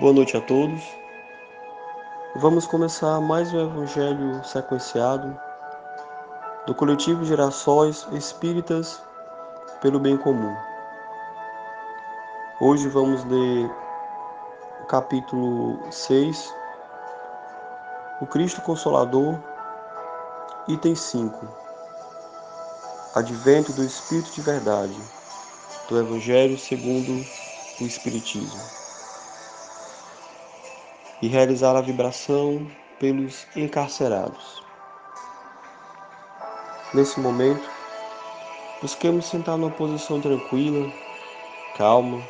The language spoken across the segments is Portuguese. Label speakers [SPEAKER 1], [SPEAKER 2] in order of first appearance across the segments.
[SPEAKER 1] Boa noite a todos. Vamos começar mais um evangelho sequenciado do coletivo Gerações Espíritas pelo Bem Comum. Hoje vamos ler o capítulo 6, o Cristo Consolador, item 5, Advento do Espírito de Verdade, do Evangelho segundo o Espiritismo e realizar a vibração pelos encarcerados. Nesse momento, busquemos sentar numa posição tranquila, calma,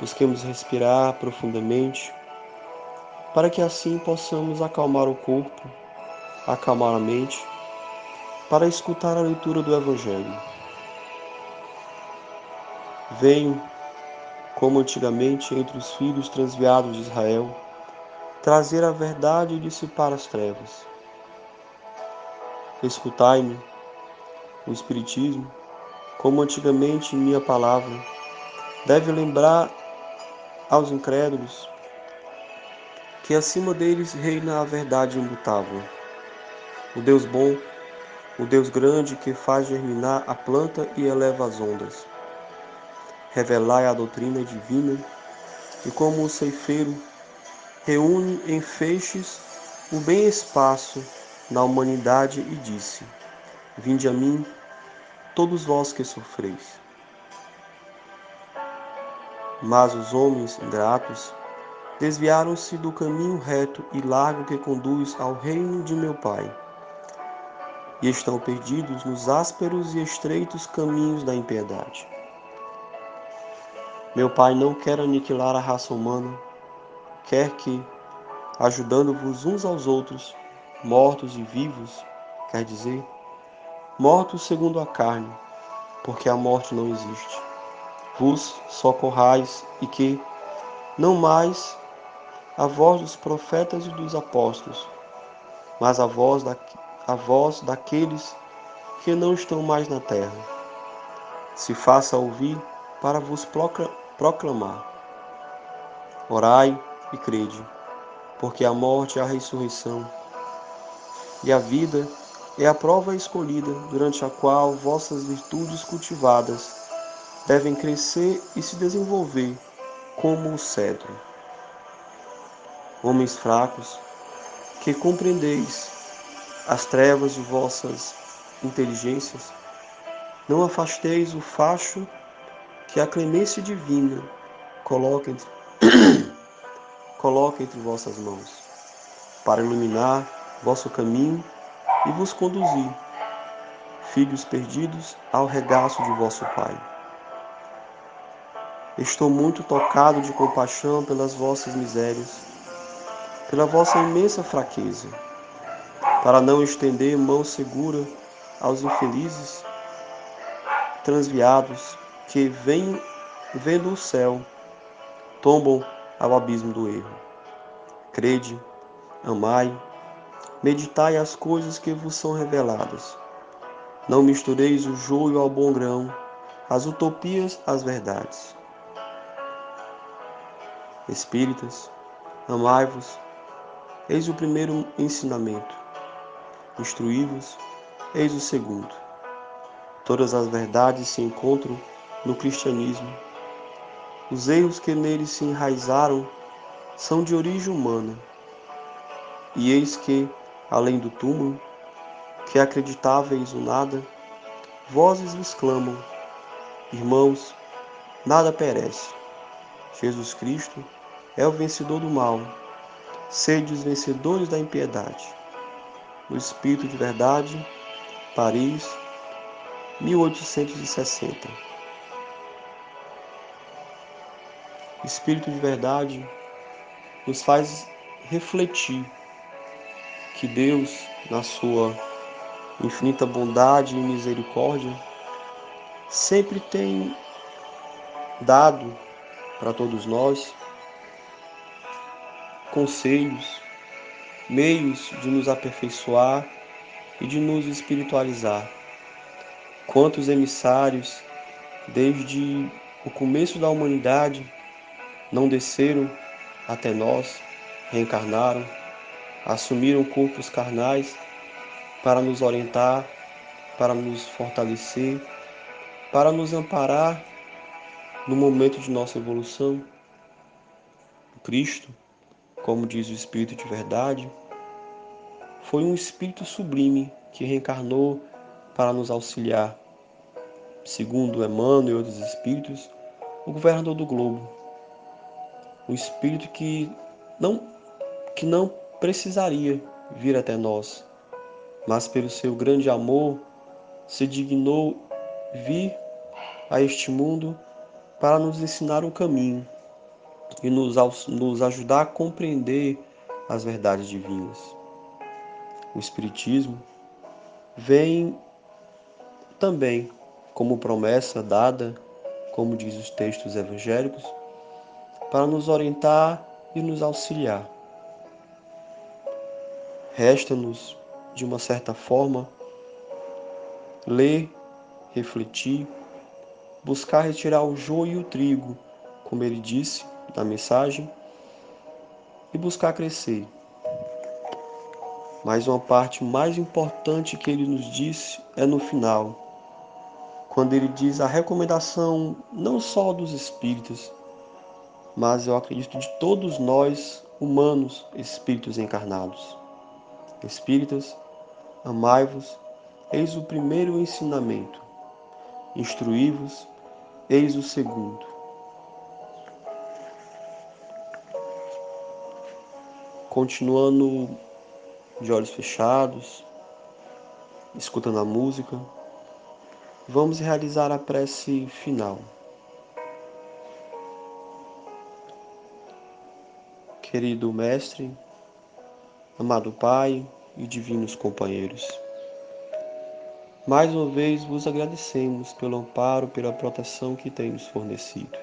[SPEAKER 1] busquemos respirar profundamente, para que assim possamos acalmar o corpo, acalmar a mente, para escutar a leitura do Evangelho. Venho como antigamente entre os filhos transviados de Israel, trazer a verdade e dissipar as trevas. Escutai-me, o Espiritismo, como antigamente minha palavra, deve lembrar aos incrédulos que acima deles reina a verdade imutável. O Deus bom, o Deus grande que faz germinar a planta e eleva as ondas revelai a doutrina divina, e como o ceifeiro reúne em feixes o bem espaço na humanidade e disse: Vinde a mim, todos vós que sofreis. Mas os homens ingratos desviaram-se do caminho reto e largo que conduz ao reino de meu Pai, e estão perdidos nos ásperos e estreitos caminhos da impiedade. Meu Pai não quer aniquilar a raça humana, quer que, ajudando-vos uns aos outros, mortos e vivos, quer dizer, mortos segundo a carne, porque a morte não existe, vos socorrais e que, não mais a voz dos profetas e dos apóstolos, mas a voz, da, a voz daqueles que não estão mais na terra, se faça ouvir para vos proclamar. Orai e crede, porque a morte é a ressurreição, e a vida é a prova escolhida, durante a qual vossas virtudes cultivadas devem crescer e se desenvolver como o cedro. Homens fracos, que compreendeis as trevas de vossas inteligências, não afasteis o facho que a clemência divina coloca entre, entre vossas mãos, para iluminar vosso caminho e vos conduzir, filhos perdidos, ao regaço de vosso Pai. Estou muito tocado de compaixão pelas vossas misérias, pela vossa imensa fraqueza, para não estender mão segura aos infelizes, transviados que vêm vendo o céu, tombam ao abismo do erro. Crede, amai, meditai as coisas que vos são reveladas. Não mistureis o joio ao bom grão, as utopias às verdades. Espíritas, amai-vos, eis o primeiro ensinamento. Instruí-vos, eis o segundo. Todas as verdades se encontram no cristianismo. Os erros que nele se enraizaram são de origem humana. E eis que, além do túmulo, que acreditáveis o nada, vozes vos clamam, irmãos, nada perece. Jesus Cristo é o vencedor do mal. Sede os vencedores da impiedade. O Espírito de Verdade, Paris, 1860. Espírito de verdade nos faz refletir que Deus, na sua infinita bondade e misericórdia, sempre tem dado para todos nós conselhos, meios de nos aperfeiçoar e de nos espiritualizar. Quantos emissários, desde o começo da humanidade, não desceram até nós, reencarnaram, assumiram corpos carnais para nos orientar, para nos fortalecer, para nos amparar no momento de nossa evolução. Cristo, como diz o Espírito de Verdade, foi um Espírito sublime que reencarnou para nos auxiliar. Segundo Emmanuel e outros espíritos, o governador do globo, um espírito que não que não precisaria vir até nós, mas pelo seu grande amor se dignou vir a este mundo para nos ensinar o caminho e nos, nos ajudar a compreender as verdades divinas. O Espiritismo vem também como promessa dada, como diz os textos evangélicos, para nos orientar e nos auxiliar. Resta-nos, de uma certa forma, ler, refletir, buscar retirar o joio e o trigo, como ele disse na mensagem, e buscar crescer. Mas uma parte mais importante que ele nos disse é no final, quando ele diz a recomendação não só dos espíritos, mas eu acredito de todos nós, humanos, espíritos encarnados. Espíritas, amai-vos, eis o primeiro ensinamento. Instruí-vos, eis o segundo. Continuando de olhos fechados, escutando a música, vamos realizar a prece final. Querido Mestre, amado Pai e divinos companheiros, mais uma vez vos agradecemos pelo amparo, pela proteção que tem nos fornecido.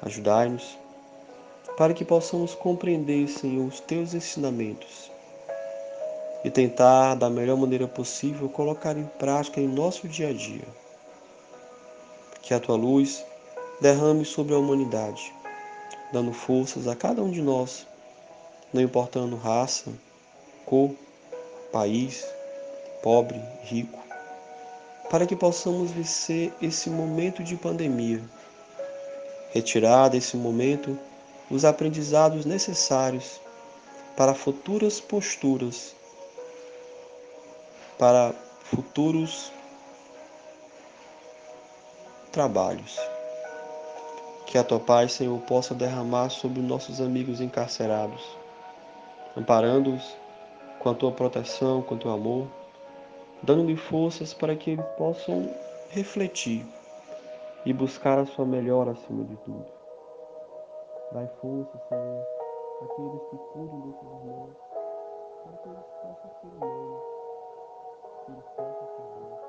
[SPEAKER 1] Ajudai-nos para que possamos compreender, Senhor, os teus ensinamentos e tentar, da melhor maneira possível, colocar em prática em nosso dia a dia. Que a tua luz derrame sobre a humanidade, dando forças a cada um de nós, não importando raça, cor, país, pobre, rico, para que possamos vencer esse momento de pandemia, retirar desse momento os aprendizados necessários para futuras posturas, para futuros trabalhos. Que a tua paz, Senhor, possa derramar sobre nossos amigos encarcerados, amparando-os com a tua proteção, com o teu amor, dando-lhe forças para que eles possam refletir e buscar a sua melhora acima de tudo. Dai força, Senhor, àqueles que cuidam dos seus irmãos, para que eles possam ser humanos, que eles possam ser bons.